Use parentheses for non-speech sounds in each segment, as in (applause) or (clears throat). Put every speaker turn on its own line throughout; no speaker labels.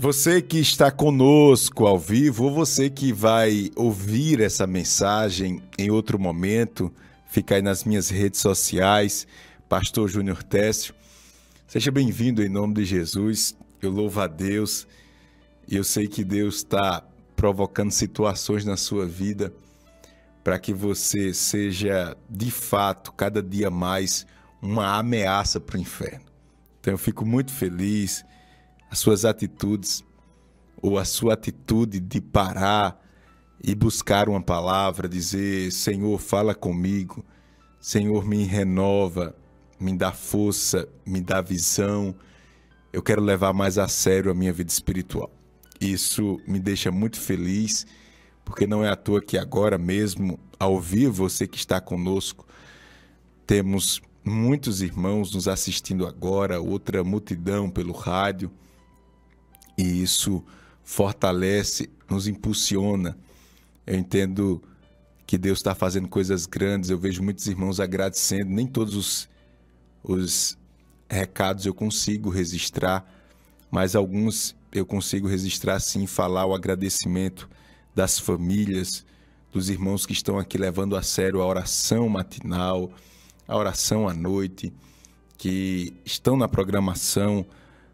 Você que está conosco ao vivo, ou você que vai ouvir essa mensagem em outro momento, fica aí nas minhas redes sociais, Pastor Júnior Técio. Seja bem-vindo em nome de Jesus. Eu louvo a Deus e eu sei que Deus está provocando situações na sua vida para que você seja, de fato, cada dia mais uma ameaça para o inferno. Então eu fico muito feliz as suas atitudes ou a sua atitude de parar e buscar uma palavra, dizer: Senhor, fala comigo, Senhor, me renova, me dá força, me dá visão. Eu quero levar mais a sério a minha vida espiritual. Isso me deixa muito feliz, porque não é à toa que agora mesmo, ao vivo, você que está conosco, temos muitos irmãos nos assistindo agora, outra multidão pelo rádio e isso fortalece, nos impulsiona. Eu entendo que Deus está fazendo coisas grandes. Eu vejo muitos irmãos agradecendo. Nem todos os, os recados eu consigo registrar, mas alguns eu consigo registrar sim, falar o agradecimento das famílias, dos irmãos que estão aqui levando a sério a oração matinal, a oração à noite, que estão na programação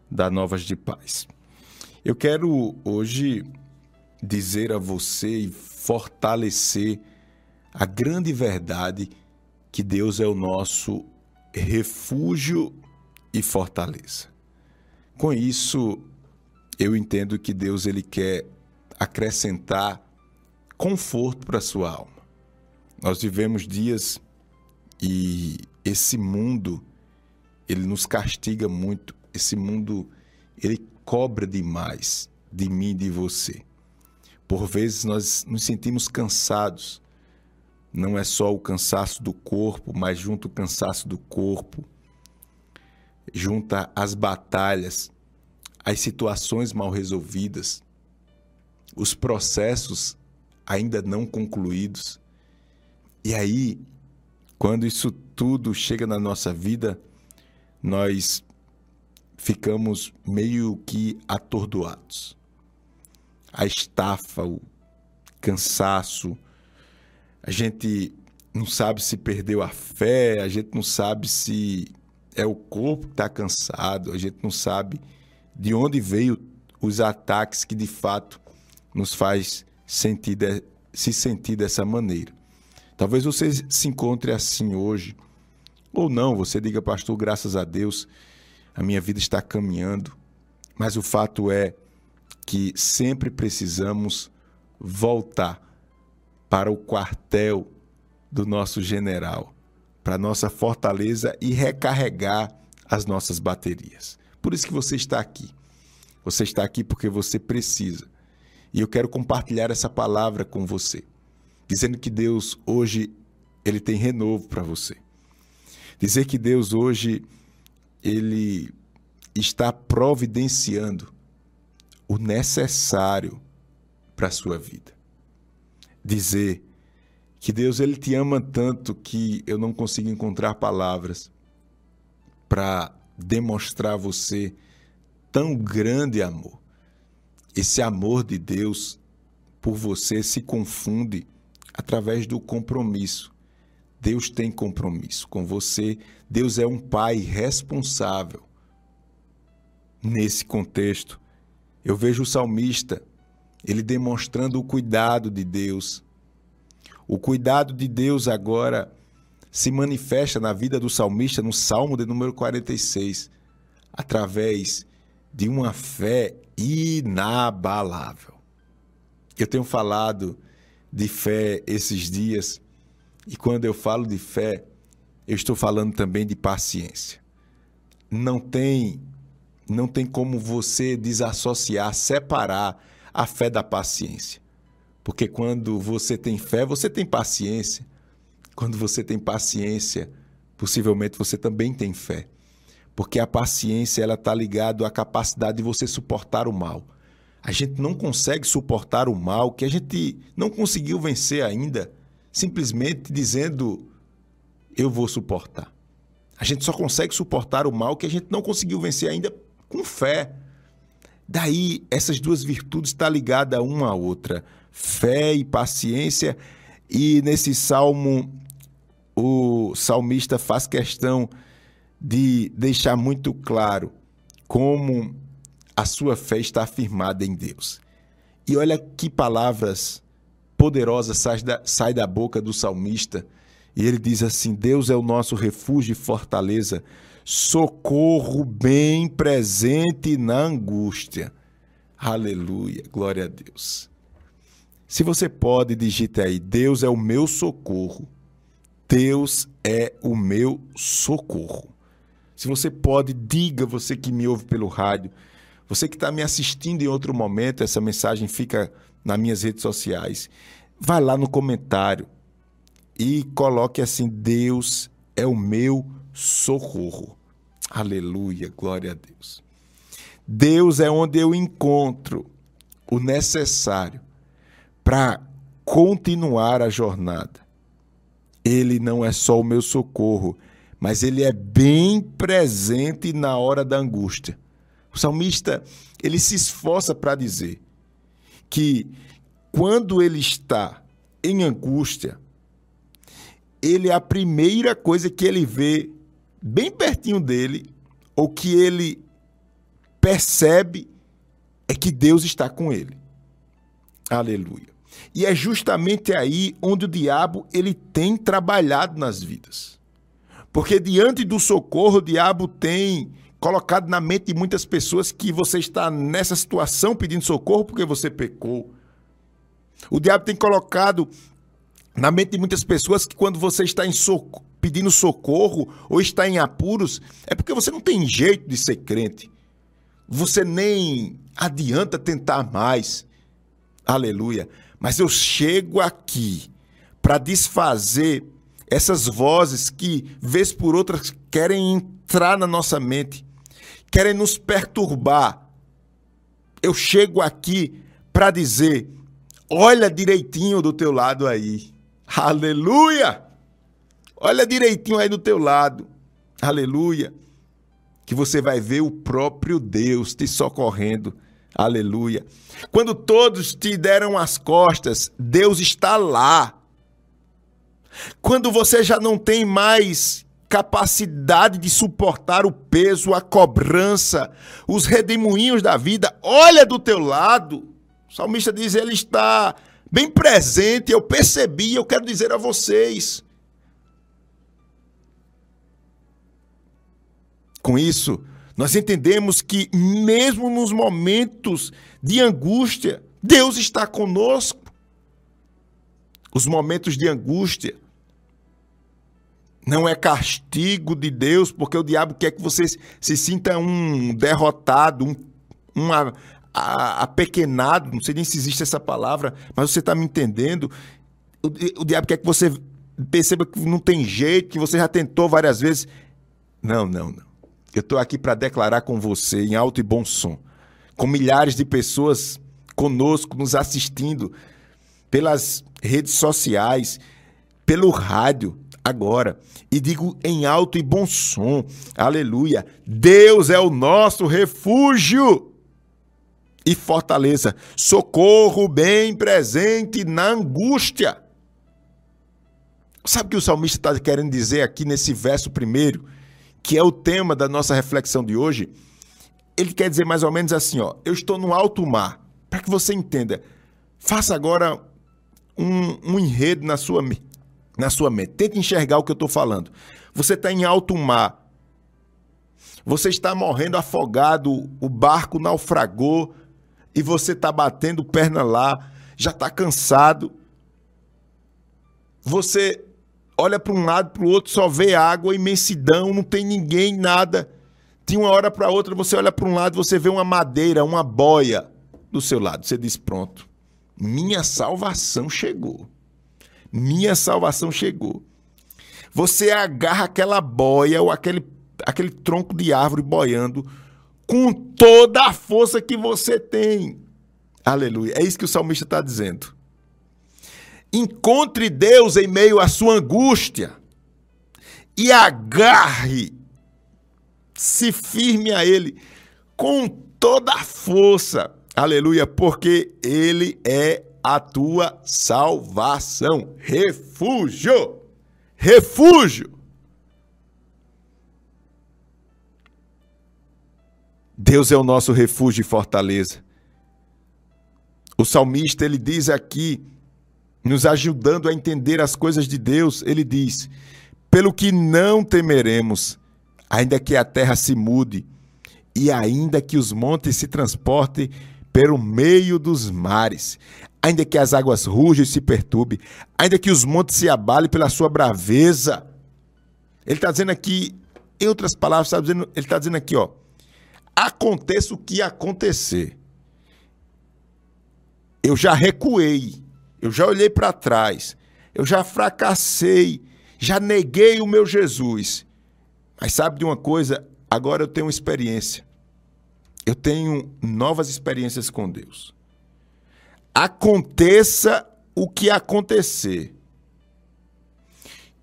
da Novas de Paz. Eu quero hoje dizer a você e fortalecer a grande verdade que Deus é o nosso refúgio e fortaleza. Com isso, eu entendo que Deus ele quer acrescentar conforto para a sua alma. Nós vivemos dias e esse mundo ele nos castiga muito. Esse mundo ele cobra demais de mim e de você. Por vezes nós nos sentimos cansados. Não é só o cansaço do corpo, mas junto o cansaço do corpo, junta as batalhas, as situações mal resolvidas, os processos ainda não concluídos. E aí, quando isso tudo chega na nossa vida, nós ficamos meio que atordoados. A estafa, o cansaço, a gente não sabe se perdeu a fé, a gente não sabe se é o corpo que está cansado, a gente não sabe de onde veio os ataques que de fato nos faz sentir de, se sentir dessa maneira. Talvez você se encontre assim hoje, ou não, você diga, pastor, graças a Deus, a minha vida está caminhando, mas o fato é que sempre precisamos voltar para o quartel do nosso general, para nossa fortaleza e recarregar as nossas baterias. Por isso que você está aqui. Você está aqui porque você precisa. E eu quero compartilhar essa palavra com você, dizendo que Deus hoje ele tem renovo para você. Dizer que Deus hoje ele está providenciando o necessário para a sua vida. Dizer que Deus ele te ama tanto que eu não consigo encontrar palavras para demonstrar a você tão grande amor. Esse amor de Deus por você se confunde através do compromisso. Deus tem compromisso com você. Deus é um pai responsável. Nesse contexto, eu vejo o salmista, ele demonstrando o cuidado de Deus. O cuidado de Deus agora se manifesta na vida do salmista no Salmo de número 46, através de uma fé inabalável. Eu tenho falado de fé esses dias e quando eu falo de fé, eu estou falando também de paciência. Não tem não tem como você desassociar, separar a fé da paciência. Porque quando você tem fé, você tem paciência. Quando você tem paciência, possivelmente você também tem fé. Porque a paciência ela está ligada à capacidade de você suportar o mal. A gente não consegue suportar o mal que a gente não conseguiu vencer ainda simplesmente dizendo eu vou suportar. A gente só consegue suportar o mal que a gente não conseguiu vencer ainda com fé. Daí, essas duas virtudes estão tá ligadas uma à outra: fé e paciência. E nesse salmo, o salmista faz questão de deixar muito claro como a sua fé está afirmada em Deus. E olha que palavras poderosas saem da, sai da boca do salmista. E ele diz assim: Deus é o nosso refúgio e fortaleza, socorro bem presente na angústia. Aleluia, glória a Deus. Se você pode, digite aí: Deus é o meu socorro. Deus é o meu socorro. Se você pode, diga, você que me ouve pelo rádio, você que está me assistindo em outro momento, essa mensagem fica nas minhas redes sociais. Vai lá no comentário e coloque assim: Deus é o meu socorro. Aleluia, glória a Deus. Deus é onde eu encontro o necessário para continuar a jornada. Ele não é só o meu socorro, mas ele é bem presente na hora da angústia. O salmista, ele se esforça para dizer que quando ele está em angústia, ele é a primeira coisa que ele vê bem pertinho dele, ou que ele percebe, é que Deus está com ele. Aleluia. E é justamente aí onde o diabo ele tem trabalhado nas vidas. Porque diante do socorro, o diabo tem colocado na mente de muitas pessoas que você está nessa situação pedindo socorro porque você pecou. O diabo tem colocado na mente de muitas pessoas que quando você está socorro, pedindo socorro ou está em apuros, é porque você não tem jeito de ser crente. Você nem adianta tentar mais. Aleluia. Mas eu chego aqui para desfazer essas vozes que, vez por outra, querem entrar na nossa mente querem nos perturbar. Eu chego aqui para dizer: olha direitinho do teu lado aí. Aleluia! Olha direitinho aí do teu lado. Aleluia! Que você vai ver o próprio Deus te socorrendo. Aleluia. Quando todos te deram as costas, Deus está lá. Quando você já não tem mais capacidade de suportar o peso, a cobrança, os redemoinhos da vida. Olha do teu lado. O salmista diz: Ele está bem presente. Eu percebi, eu quero dizer a vocês. Com isso, nós entendemos que, mesmo nos momentos de angústia, Deus está conosco. Os momentos de angústia não é castigo de Deus, porque o diabo quer que você se sinta um derrotado, um, um apequenado, não sei nem se existe essa palavra, mas você está me entendendo. O, o diabo quer que você perceba que não tem jeito, que você já tentou várias vezes. Não, não, não. Eu estou aqui para declarar com você, em alto e bom som, com milhares de pessoas conosco, nos assistindo, pelas redes sociais, pelo rádio, agora. E digo em alto e bom som: Aleluia! Deus é o nosso refúgio e fortaleza, socorro bem presente na angústia. Sabe o que o salmista está querendo dizer aqui nesse verso primeiro, que é o tema da nossa reflexão de hoje? Ele quer dizer mais ou menos assim: ó, eu estou no alto mar. Para que você entenda, faça agora um, um enredo na sua, na sua mente. Tente enxergar o que eu estou falando. Você está em alto mar. Você está morrendo afogado, o barco naufragou e você está batendo perna lá, já está cansado. Você olha para um lado, para o outro, só vê água, imensidão, não tem ninguém, nada. De uma hora para outra, você olha para um lado, você vê uma madeira, uma boia do seu lado. Você diz: pronto, minha salvação chegou minha salvação chegou. Você agarra aquela boia ou aquele, aquele tronco de árvore boiando com toda a força que você tem. Aleluia. É isso que o salmista está dizendo. Encontre Deus em meio à sua angústia e agarre, se firme a Ele com toda a força. Aleluia, porque Ele é a tua salvação. Refúgio. Refúgio. Deus é o nosso refúgio e fortaleza. O salmista ele diz aqui, nos ajudando a entender as coisas de Deus, ele diz: Pelo que não temeremos, ainda que a terra se mude, e ainda que os montes se transportem pelo meio dos mares, ainda que as águas rujam e se perturbem, ainda que os montes se abalem pela sua braveza. Ele está dizendo aqui, em outras palavras, tá dizendo, ele está dizendo aqui, ó, aconteça o que acontecer. Eu já recuei, eu já olhei para trás, eu já fracassei, já neguei o meu Jesus. Mas sabe de uma coisa? Agora eu tenho experiência. Eu tenho novas experiências com Deus. Aconteça o que acontecer.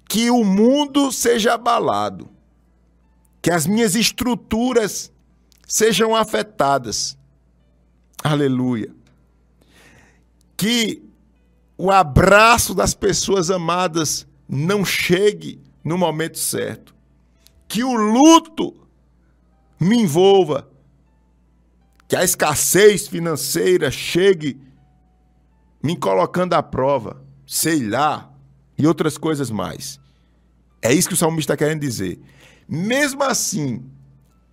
Que o mundo seja abalado. Que as minhas estruturas sejam afetadas. Aleluia. Que o abraço das pessoas amadas não chegue no momento certo. Que o luto me envolva. Que a escassez financeira chegue me colocando à prova, sei lá, e outras coisas mais. É isso que o salmista está querendo dizer. Mesmo assim,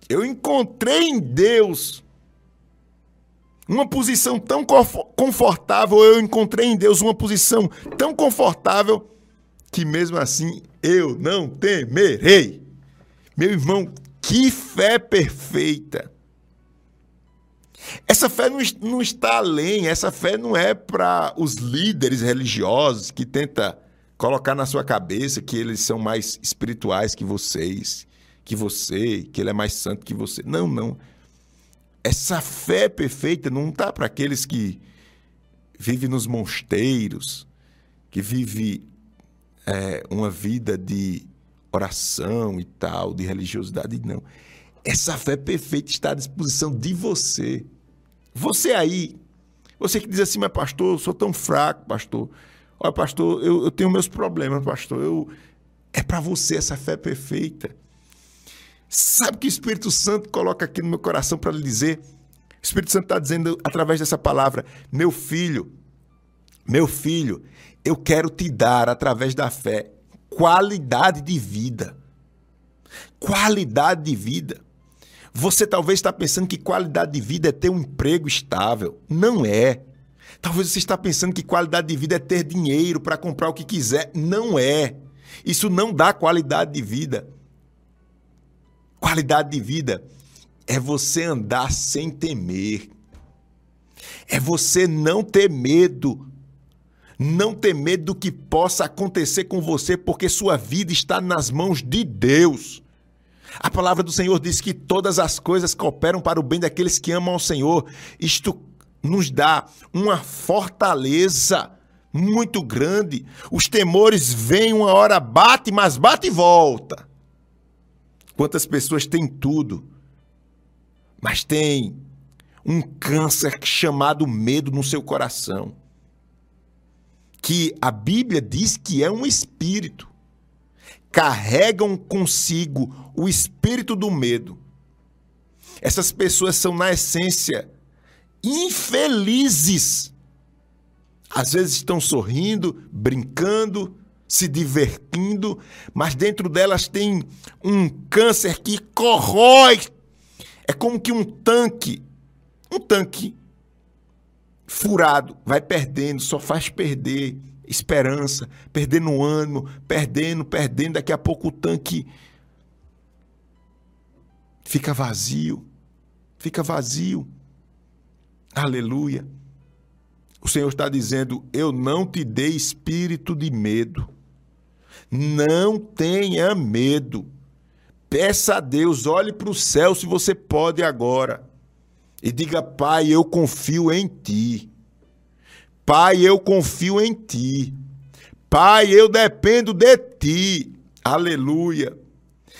eu encontrei em Deus uma posição tão confortável, eu encontrei em Deus uma posição tão confortável que mesmo assim eu não temerei. Meu irmão, que fé perfeita! Essa fé não, não está além, essa fé não é para os líderes religiosos que tenta colocar na sua cabeça que eles são mais espirituais que vocês, que você, que ele é mais santo que você. Não, não. Essa fé perfeita não está para aqueles que vivem nos mosteiros, que vivem é, uma vida de oração e tal, de religiosidade, não. Essa fé perfeita está à disposição de você. Você aí, você que diz assim, mas pastor, eu sou tão fraco, pastor. Olha, pastor, eu, eu tenho meus problemas, pastor. Eu... É para você essa fé perfeita. Sabe que o Espírito Santo coloca aqui no meu coração para lhe dizer? O Espírito Santo está dizendo através dessa palavra: meu filho, meu filho, eu quero te dar através da fé qualidade de vida. Qualidade de vida. Você talvez está pensando que qualidade de vida é ter um emprego estável. Não é. Talvez você está pensando que qualidade de vida é ter dinheiro para comprar o que quiser. Não é. Isso não dá qualidade de vida. Qualidade de vida é você andar sem temer. É você não ter medo. Não ter medo do que possa acontecer com você, porque sua vida está nas mãos de Deus. A palavra do Senhor diz que todas as coisas cooperam para o bem daqueles que amam ao Senhor. Isto nos dá uma fortaleza muito grande. Os temores vêm uma hora, bate, mas bate e volta. Quantas pessoas têm tudo, mas tem um câncer chamado medo no seu coração. Que a Bíblia diz que é um espírito. Carregam consigo o espírito do medo. Essas pessoas são, na essência, infelizes. Às vezes estão sorrindo, brincando, se divertindo, mas dentro delas tem um câncer que corrói. É como que um tanque, um tanque furado, vai perdendo, só faz perder esperança, perdendo ânimo, perdendo, perdendo, daqui a pouco o tanque fica vazio, fica vazio. Aleluia. O Senhor está dizendo: Eu não te dei espírito de medo não tenha medo. Peça a Deus, olhe para o céu se você pode agora. E diga: Pai, eu confio em ti. Pai, eu confio em ti. Pai, eu dependo de ti. Aleluia.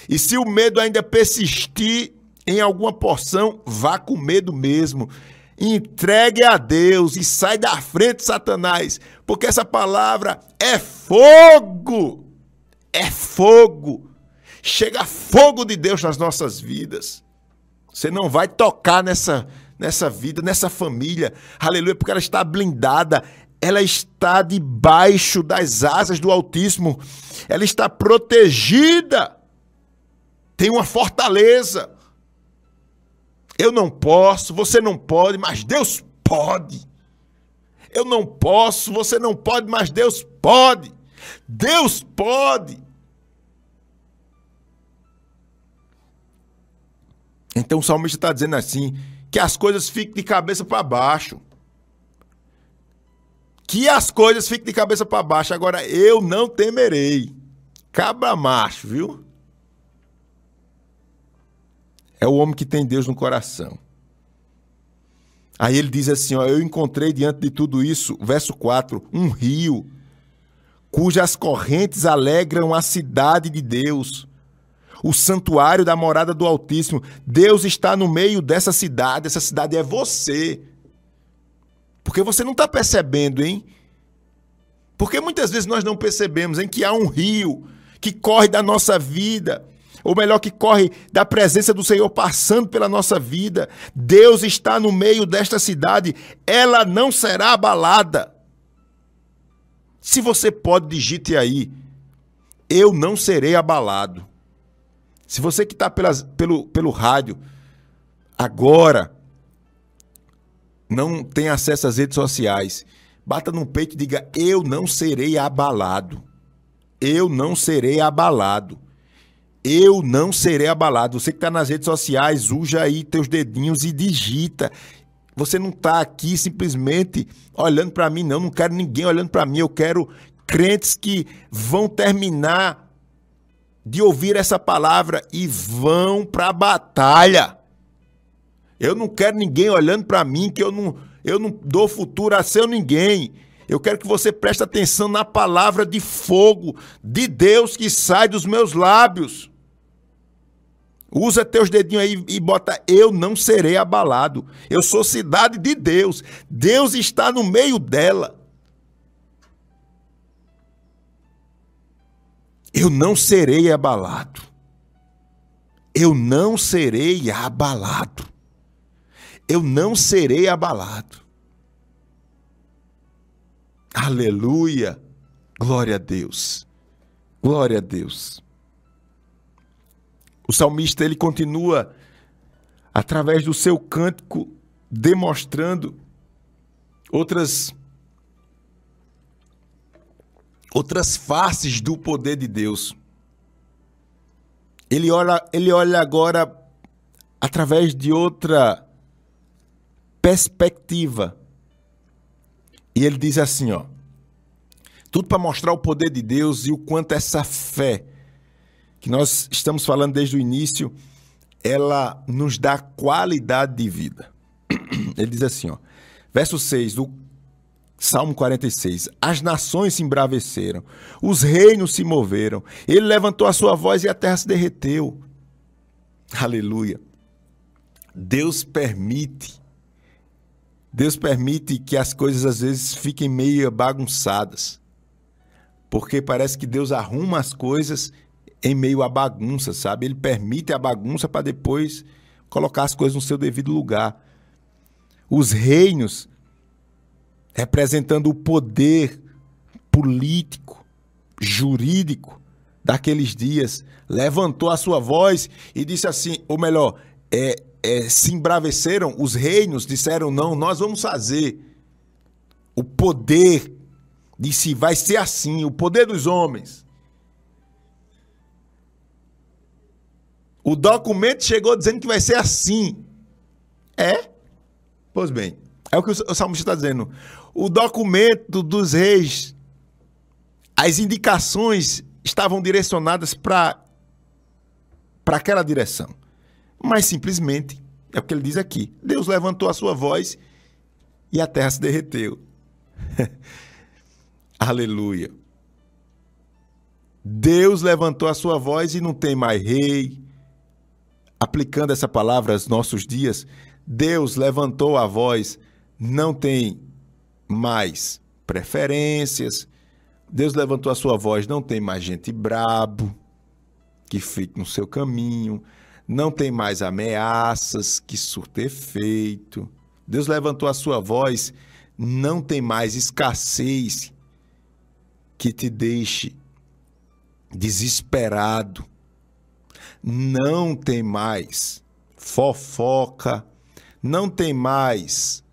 E se o medo ainda persistir, em alguma porção, vá com medo mesmo. Entregue a Deus e sai da frente, Satanás, porque essa palavra é fogo. É fogo. Chega fogo de Deus nas nossas vidas. Você não vai tocar nessa nessa vida, nessa família. Aleluia, porque ela está blindada, ela está debaixo das asas do Altíssimo. Ela está protegida. Tem uma fortaleza. Eu não posso, você não pode, mas Deus pode. Eu não posso, você não pode, mas Deus pode. Deus pode. Então o salmista está dizendo assim: que as coisas fiquem de cabeça para baixo. Que as coisas fiquem de cabeça para baixo. Agora eu não temerei. Cabra macho, viu? É o homem que tem Deus no coração. Aí ele diz assim: ó, Eu encontrei diante de tudo isso, verso 4, um rio, cujas correntes alegram a cidade de Deus, o santuário da morada do Altíssimo. Deus está no meio dessa cidade, essa cidade é você. Porque você não está percebendo, hein? Porque muitas vezes nós não percebemos em que há um rio que corre da nossa vida ou melhor, que corre da presença do Senhor passando pela nossa vida. Deus está no meio desta cidade, ela não será abalada. Se você pode, digite aí: Eu não serei abalado. Se você que está pelo, pelo rádio agora não tem acesso às redes sociais, bata no peito e diga: Eu não serei abalado. Eu não serei abalado. Eu não serei abalado. Você que está nas redes sociais, usa aí teus dedinhos e digita. Você não está aqui simplesmente olhando para mim, não. Não quero ninguém olhando para mim. Eu quero crentes que vão terminar de ouvir essa palavra e vão para a batalha. Eu não quero ninguém olhando para mim, que eu não, eu não dou futuro a seu ninguém. Eu quero que você preste atenção na palavra de fogo de Deus que sai dos meus lábios. Usa teus dedinhos aí e bota eu não serei abalado. Eu sou cidade de Deus. Deus está no meio dela. Eu não serei abalado. Eu não serei abalado. Eu não serei abalado. Aleluia. Glória a Deus. Glória a Deus. O salmista ele continua através do seu cântico demonstrando outras outras faces do poder de Deus. Ele olha, ele olha agora através de outra perspectiva. E ele diz assim, ó: Tudo para mostrar o poder de Deus e o quanto essa fé que nós estamos falando desde o início, ela nos dá qualidade de vida. (clears throat) Ele diz assim, ó, verso 6 do Salmo 46: As nações se embraveceram, os reinos se moveram, ele levantou a sua voz e a terra se derreteu. Aleluia. Deus permite, Deus permite que as coisas às vezes fiquem meio bagunçadas, porque parece que Deus arruma as coisas em meio à bagunça, sabe? Ele permite a bagunça para depois colocar as coisas no seu devido lugar. Os reinos, representando o poder político, jurídico daqueles dias, levantou a sua voz e disse assim, ou melhor, é, é, se embraveceram, os reinos disseram não, nós vamos fazer. O poder disse, vai ser assim, o poder dos homens O documento chegou dizendo que vai ser assim. É? Pois bem, é o que o salmista está dizendo. O documento dos reis, as indicações estavam direcionadas para aquela direção. Mas simplesmente, é o que ele diz aqui: Deus levantou a sua voz e a terra se derreteu. (laughs) Aleluia. Deus levantou a sua voz e não tem mais rei, aplicando essa palavra aos nossos dias, Deus levantou a voz, não tem mais preferências. Deus levantou a sua voz, não tem mais gente brabo que fique no seu caminho, não tem mais ameaças que surte efeito. Deus levantou a sua voz, não tem mais escassez que te deixe desesperado. Não tem mais fofoca, não tem mais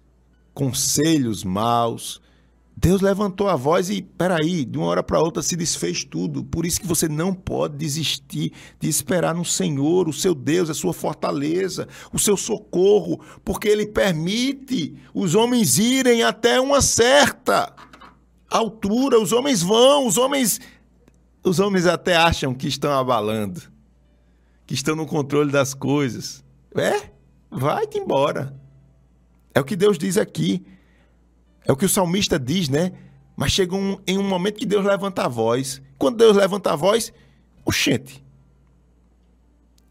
conselhos maus. Deus levantou a voz e, peraí, de uma hora para outra se desfez tudo. Por isso que você não pode desistir de esperar no Senhor, o seu Deus, a sua fortaleza, o seu socorro, porque Ele permite os homens irem até uma certa altura. Os homens vão, os homens, os homens até acham que estão abalando, que estão no controle das coisas. É, vai-te embora. É o que Deus diz aqui. É o que o salmista diz, né? Mas chega um, em um momento que Deus levanta a voz. Quando Deus levanta a voz, oxente.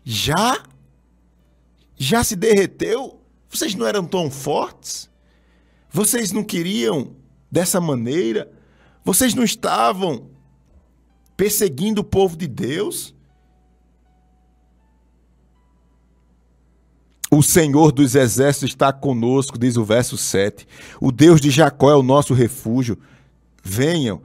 Já? Já se derreteu? Vocês não eram tão fortes? Vocês não queriam dessa maneira? Vocês não estavam perseguindo o povo de Deus? O Senhor dos exércitos está conosco, diz o verso 7. O Deus de Jacó é o nosso refúgio. Venham,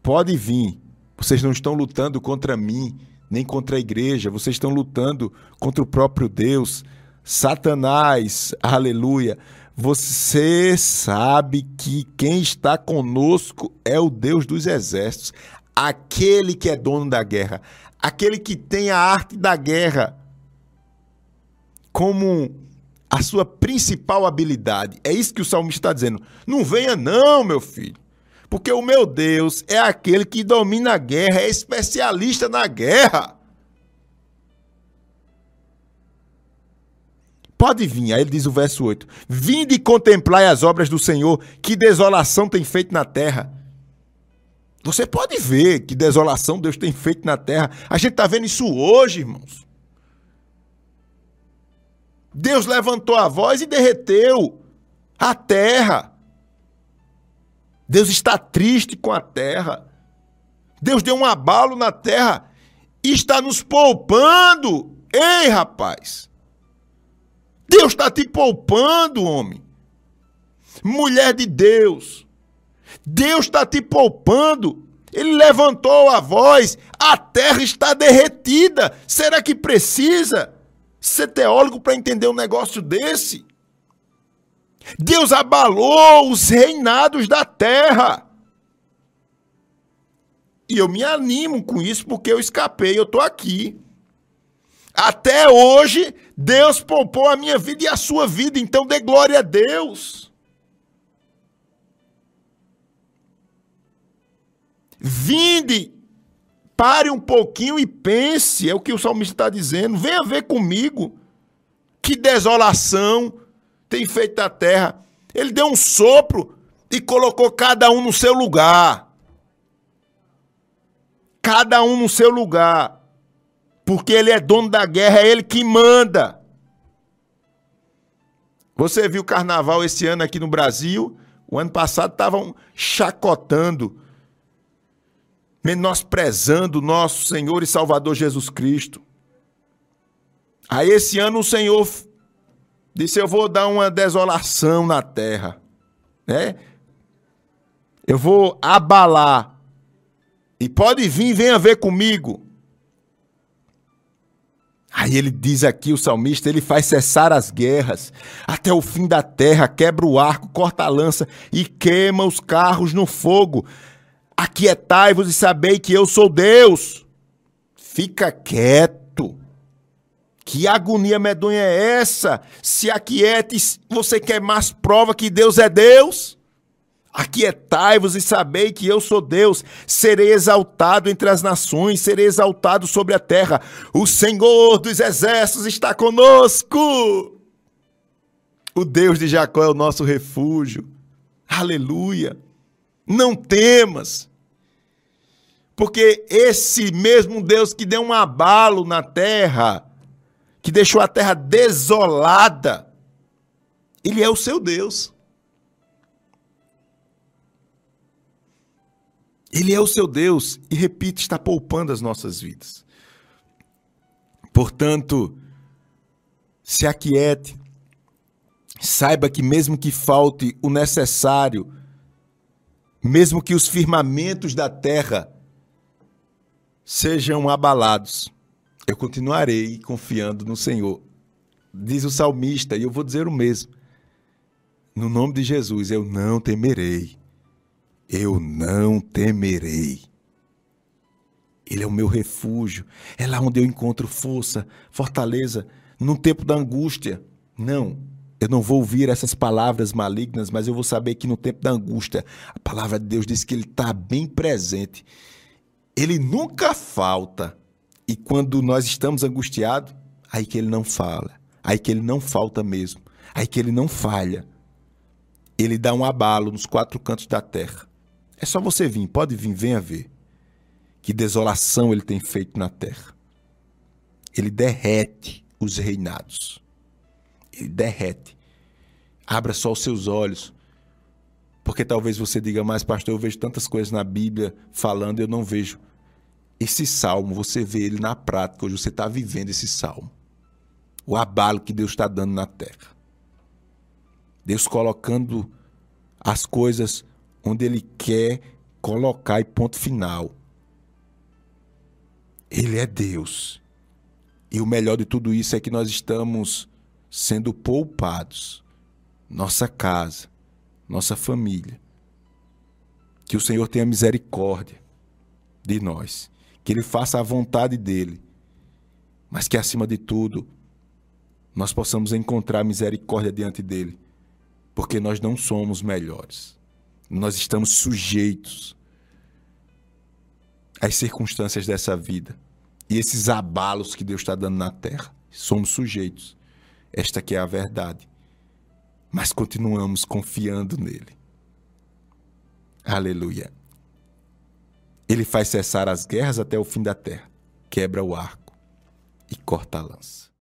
pode vir. Vocês não estão lutando contra mim, nem contra a igreja, vocês estão lutando contra o próprio Deus. Satanás, aleluia. Você sabe que quem está conosco é o Deus dos exércitos, aquele que é dono da guerra, aquele que tem a arte da guerra como a sua principal habilidade. É isso que o salmista está dizendo. Não venha, não, meu filho. Porque o meu Deus é aquele que domina a guerra, é especialista na guerra. Pode vir, aí ele diz o verso 8: Vinde e contemplai as obras do Senhor, que desolação tem feito na terra. Você pode ver que desolação Deus tem feito na terra. A gente está vendo isso hoje, irmãos. Deus levantou a voz e derreteu a terra. Deus está triste com a terra. Deus deu um abalo na terra e está nos poupando. Ei, rapaz! Deus está te poupando, homem. Mulher de Deus. Deus está te poupando. Ele levantou a voz. A terra está derretida. Será que precisa? Ser teólogo para entender um negócio desse. Deus abalou os reinados da terra. E eu me animo com isso porque eu escapei, eu estou aqui. Até hoje, Deus poupou a minha vida e a sua vida, então dê glória a Deus. Vinde Pare um pouquinho e pense, é o que o salmista está dizendo. Venha ver comigo que desolação tem feito a terra. Ele deu um sopro e colocou cada um no seu lugar. Cada um no seu lugar. Porque ele é dono da guerra, é ele que manda. Você viu o carnaval esse ano aqui no Brasil? O ano passado estavam chacotando menosprezando nosso Senhor e Salvador Jesus Cristo. Aí esse ano o Senhor disse: Eu vou dar uma desolação na terra, né? Eu vou abalar. E pode vir, venha ver comigo. Aí ele diz aqui, o salmista, ele faz cessar as guerras até o fim da terra, quebra o arco, corta a lança e queima os carros no fogo. Aquietai-vos e sabei que eu sou Deus. Fica quieto. Que agonia medonha é essa? Se aquiete, você quer mais prova que Deus é Deus? Aquietai-vos e sabei que eu sou Deus. Serei exaltado entre as nações, serei exaltado sobre a terra. O Senhor dos exércitos está conosco. O Deus de Jacó é o nosso refúgio. Aleluia. Não temas. Porque esse mesmo Deus que deu um abalo na terra, que deixou a terra desolada. Ele é o seu Deus. Ele é o seu Deus e, repito, está poupando as nossas vidas. Portanto, se aquiete, saiba que, mesmo que falte o necessário, mesmo que os firmamentos da terra sejam abalados, eu continuarei confiando no Senhor. Diz o salmista, e eu vou dizer o mesmo. No nome de Jesus, eu não temerei eu não temerei. Ele é o meu refúgio, é lá onde eu encontro força, fortaleza, num tempo da angústia. Não, eu não vou ouvir essas palavras malignas, mas eu vou saber que no tempo da angústia, a palavra de Deus diz que ele está bem presente. Ele nunca falta. E quando nós estamos angustiados, aí que ele não fala, aí que ele não falta mesmo, aí que ele não falha. Ele dá um abalo nos quatro cantos da terra. É só você vir, pode vir, venha ver. Que desolação ele tem feito na terra. Ele derrete os reinados. Ele derrete. Abra só os seus olhos. Porque talvez você diga, mas pastor, eu vejo tantas coisas na Bíblia falando e eu não vejo. Esse salmo, você vê ele na prática, hoje você está vivendo esse salmo. O abalo que Deus está dando na terra. Deus colocando as coisas onde ele quer colocar e ponto final. Ele é Deus. E o melhor de tudo isso é que nós estamos sendo poupados. Nossa casa, nossa família. Que o Senhor tenha misericórdia de nós. Que Ele faça a vontade dEle. Mas que, acima de tudo, nós possamos encontrar misericórdia diante dEle. Porque nós não somos melhores nós estamos sujeitos às circunstâncias dessa vida e esses abalos que Deus está dando na terra. Somos sujeitos. Esta que é a verdade. Mas continuamos confiando nele. Aleluia. Ele faz cessar as guerras até o fim da terra, quebra o arco e corta a lança.